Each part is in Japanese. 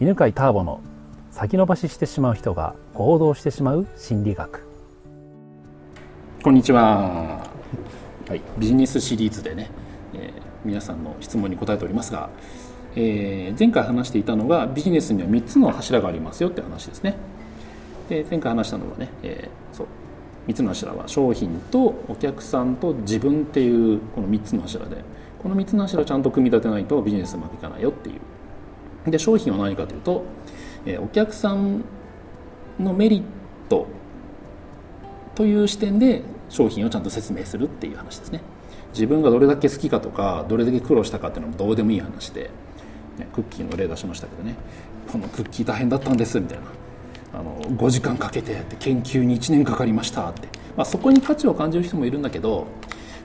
犬飼ターボの先延ばししてしまう人が行動してしまう心理学。こんにちは、はい、ビジネスシリーズでね、えー、皆さんの質問に答えておりますが、えー、前回話していたのがビジネスには3つの柱がありますよって話ですね。で前回話したのはね、えー、そう3つの柱は商品とお客さんと自分っていうこの3つの柱でこの3つの柱をちゃんと組み立てないとビジネスうまくいかないよっていうで商品は何かというと、え、お客さんのメリットという視点で商品をちゃんと説明するっていう話ですね。自分がどれだけ好きかとかどれだけ苦労したかっていうのもどうでもいい話で、ね、クッキーの例出しましたけどねこのクッキー大変だったんですみたいな。あの5時間かけてって研究に1年かかりましたって、まあ、そこに価値を感じる人もいるんだけど、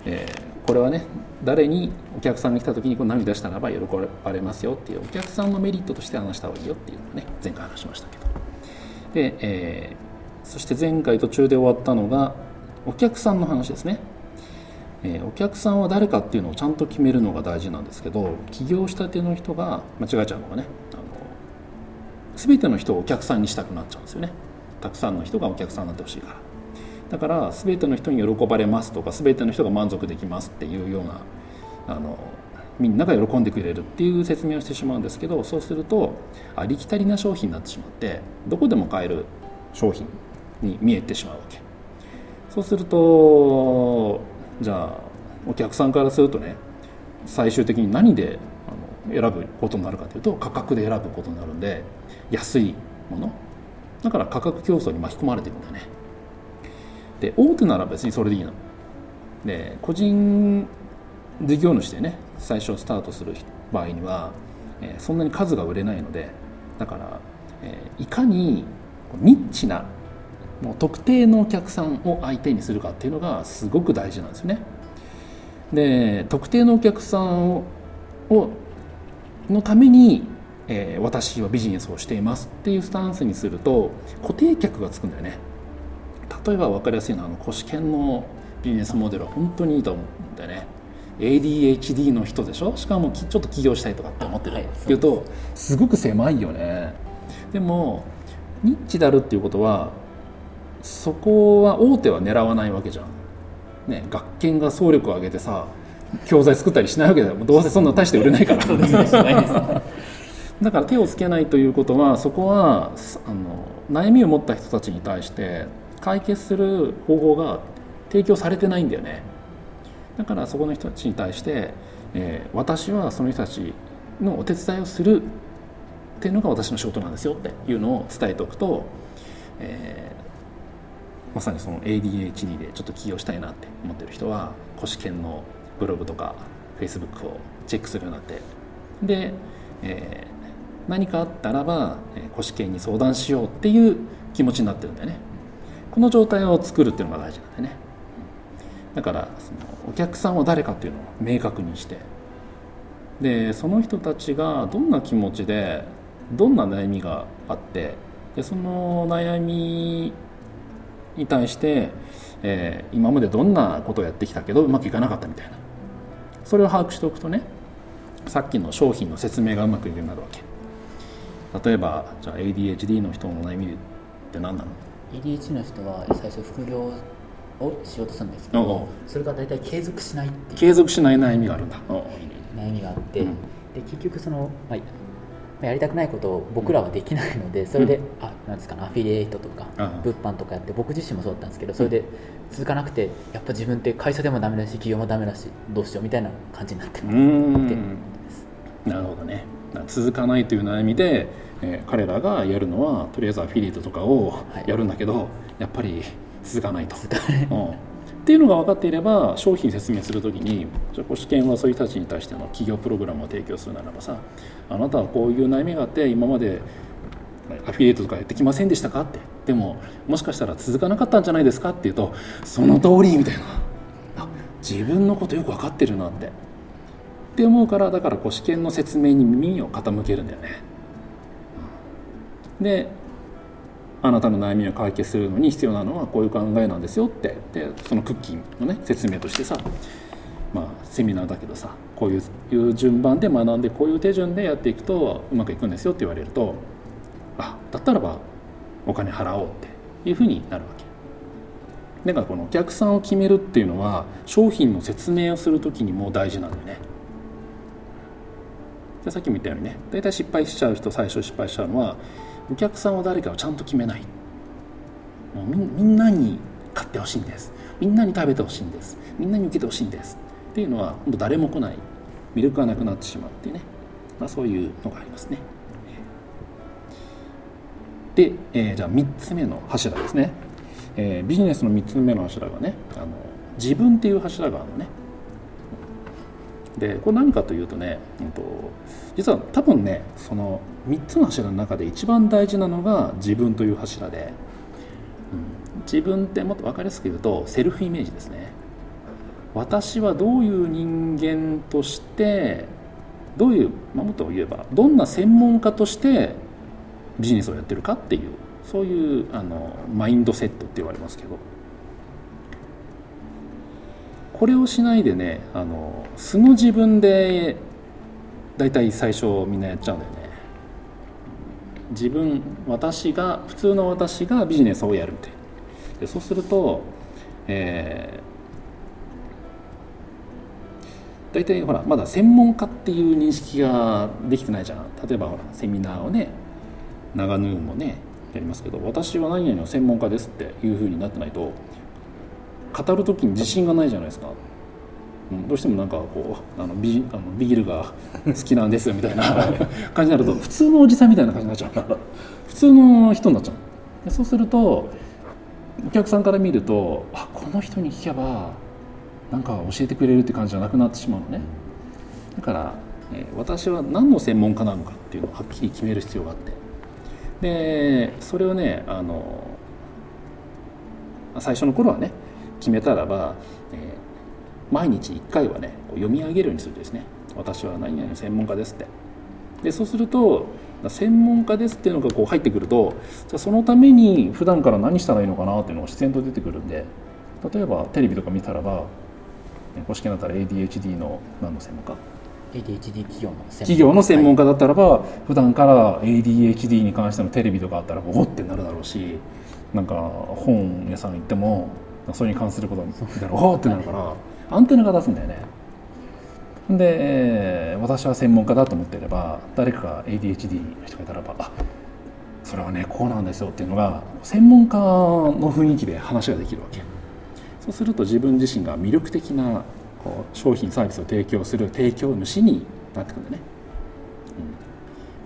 え、これはね誰にお客さんが来た時にこう涙したらば喜ばれますよっていうお客さんのメリットとして話した方がいいよっていうのをね前回話しましたけど。で、えー、そして前回途中で終わったのがお客さんの話ですね、えー、お客さんは誰かっていうのをちゃんと決めるのが大事なんですけど起業したての人が間違えちゃうのがねあの全ての人をお客さんにしたくなっちゃうんですよね。たくさんの人がお客さんになってほしいから。だから全ての人に喜ばれますとか全ての人が満足できますっていうようなあのみんなが喜んでくれるっていう説明をしてしまうんですけどそうするとありきたりな商品になってしまってどこでも買える商品に見えてしまうわけ。そうするとじゃあお客さんからするとね最終的に何で選ぶことになるかというと価格で選ぶことになるんで安いもの。だから価格競争に巻き込まれていくんだね。で大手なら別にそれでいいの。で個人事業主でね最初スタートする場合には、えー、そんなに数が売れないのでだから、えー、いかにニッチなもう特定のお客さんを相手にするかっていうのがすごく大事なんですよね。で特定のお客さんをのためにえー、私はビジネスをしていますっていうスタンスにすると固定客がつくんだよね。例えば分かりやすいのはあの古試験のビジネスモデルは本当にいいと思うんだよね。ADHD の人でしょ？しかもちょっと起業したいとかって思ってる、はい、っていうとすごく狭いよね。でもニッチであるっていうことはそこは大手は狙わないわけじゃん、ね、学研が総力を挙げてさ教材作ったりしないわけだよ。どうせそんな大して売れないから。だから手をつけないということはそこはあの悩みを持った人たちに対して解決する方法が提供されてないんだよね。だからそこの人たちに対して、えー、私はその人たちのお手伝いをするっていうのが私の仕事なんですよっていうのを伝えておくと、えー、まさにその ADHD でちょっと起業したいなって思ってる人は古試験のブログとかフェイスブックをチェックするようになって。で、えー、何かあったらば古試験に相談しようっていう気持ちになってるんだよね。この状態を作るっていうのが大事なんだね。だからそのお客さんは誰かっていうのを明確にして。でその人たちがどんな気持ちでどんな悩みがあってでその悩みに対して、えー、今までどんなことをやってきたけどうまくいかなかったみたいな。それを把握しておくとねさっきの商品の説明がうまくいくようになるわけ。例えばじゃあ ADHD の人の悩みって何なの？ADHD の人は最初副業をしようとするんですけどそれが大体継続しないっていう。継続しない悩みがあるんだ。悩みがあって、うん、で結局その、まあ、やりたくないことを僕らはできないのでそれで、うん、あなんですかねアフィリエイトとか物販とかやって僕自身もそうだったんですけどそれで続かなくてやっぱ自分って会社でもダメだし企業もダメだしどうしようみたいな感じになってるなるほどね。続かないという悩みで、えー、彼らがやるのはとりあえずアフィリエイトとかをやるんだけど、はい、やっぱり続かないと。うん。っていうのが分かっていれば商品説明するときに試験はそういう人たちに対しての企業プログラムを提供するならばさあなたはこういう悩みがあって今までアフィリエイトとかやってきませんでしたか？って。でももしかしたら続かなかったんじゃないですか？っていうとその通りみたいな。自分のことよく分かってるなって。って思うからだからこう試験の説明に耳を傾けるんだよね。であなたの悩みを解決するのに必要なのはこういう考えなんですよって。でそのクッキーのね説明としてさまあセミナーだけどさこういう順番で学んでこういう手順でやっていくとうまくいくんですよって言われるとあだったらばお金払おうっていうふうになるわけ。だからこのお客さんを決めるっていうのは商品の説明をする時にも大事なんだよね。でさっきも言ったようにね大体失敗しちゃう人最初失敗しちゃうのはお客さんは誰かをちゃんと決めない。もうみんなに買ってほしいんです。みんなに食べてほしいんです。みんなに受けてほしいんです。っていうのは本当誰も来ない。魅力がなくなってしまうっていうね、まあ、そういうのがありますね。で、えー、じゃあ3つ目の柱ですね、えー、ビジネスの3つ目の柱がねあの自分っていう柱があるのね。でこれ何かというとね、えっと、実は多分ねその3つの柱の中で一番大事なのが自分という柱で、うん、自分ってもっと分かりやすく言うとセルフイメージですね。私はどういう人間としてどういう、まあ、もっと言えばどんな専門家としてビジネスをやってるかっていうそういうあのマインドセットって言われますけど。これをしないでねあの素の自分で大体最初みんなやっちゃうんだよね。自分私が普通の私がビジネスをやるってでそうすると、えー、大体ほらまだ専門家っていう認識ができてないじゃん。例えばほらセミナーをね長ヌーンもねやりますけど私は何々の専門家ですっていうふうになってないと語る時に自信がないじゃないですか、うん、どうしてもなんかこうあのビあのビールが好きなんですみたいな感じになると普通のおじさんみたいな感じになっちゃう。普通の人になっちゃう。でそうするとお客さんから見るとあこの人に聞けばなんか教えてくれるって感じじゃなくなってしまうのね。だから、えー、私は何の専門家なのかっていうのをはっきり決める必要があって。でそれをねあの最初の頃はね決めたらば、えー、毎日1回はね読み上げるようにするですね。私は何々の専門家ですって。でそうすると専門家ですっていうのがこう入ってくるとじゃそのために普段から何したらいいのかなっていうのが自然と出てくるんで例えばテレビとか見たらば公式になったら ADHD の何の専門家？ADHD 企業の企業の専門家だったらば、はい、普段から ADHD に関してのテレビとかあったらおってなるだろうしなんか本屋さん行ってもそれに関することだろうってなるからアンテナが出すんだよね。で私は専門家だと思っていれば誰かが ADHD の人がいたらばあそれはねこうなんですよっていうのが専門家の雰囲気で話ができるわけ。そうすると自分自身が魅力的なこう商品サービスを提供する提供主になってくるんだね、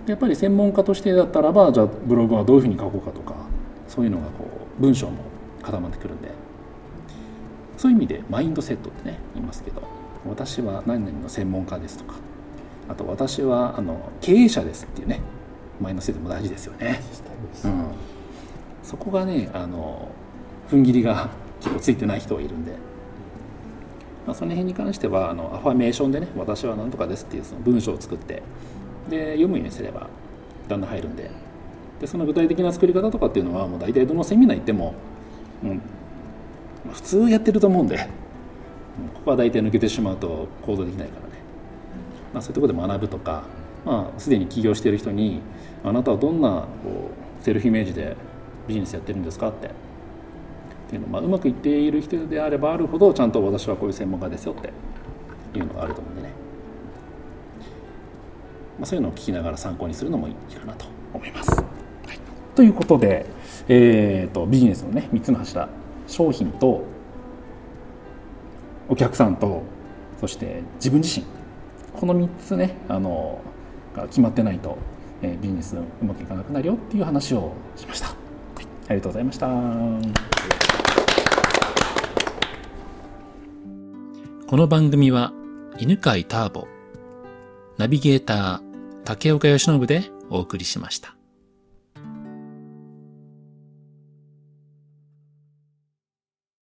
うん、やっぱり専門家としてだったらばじゃあブログはどういうふうに書こうかとかそういうのがこう文章も固まってくるんで。そういう意味でマインドセットってね言いますけど私は何々の専門家ですとかあと私はあの経営者ですっていうねマインドセットも大事ですよね、うん、そこがねあの踏ん切りが 結構ついてない人がいるんで、まあ、その辺に関してはあのアファメーションでね私は何とかですっていうその文章を作ってで読むようにすればだんだん入るんで。でその具体的な作り方とかっていうのはもう大体どのセミナー行っても、うん、普通やってると思うんでここは大体抜けてしまうと行動できないからね、まあ、そういうところで学ぶとか、まあ、すでに起業している人にあなたはどんなこうセルフイメージでビジネスやってるんですかって。っていうのまあ、うまくいっている人であればあるほどちゃんと私はこういう専門家ですよって。いうのがあると思うんでね、まあ、そういうのを聞きながら参考にするのもいいかなと思います。ということで、えーとビジネスのね3つの柱。商品とお客さんとそして自分自身。この3つねあのが決まってないと、えー、ビジネスうまくいかなくなるよっていう話をしました、はい、ありがとうございました。この番組は犬飼ターボナビゲーター竹岡由伸でお送りしました。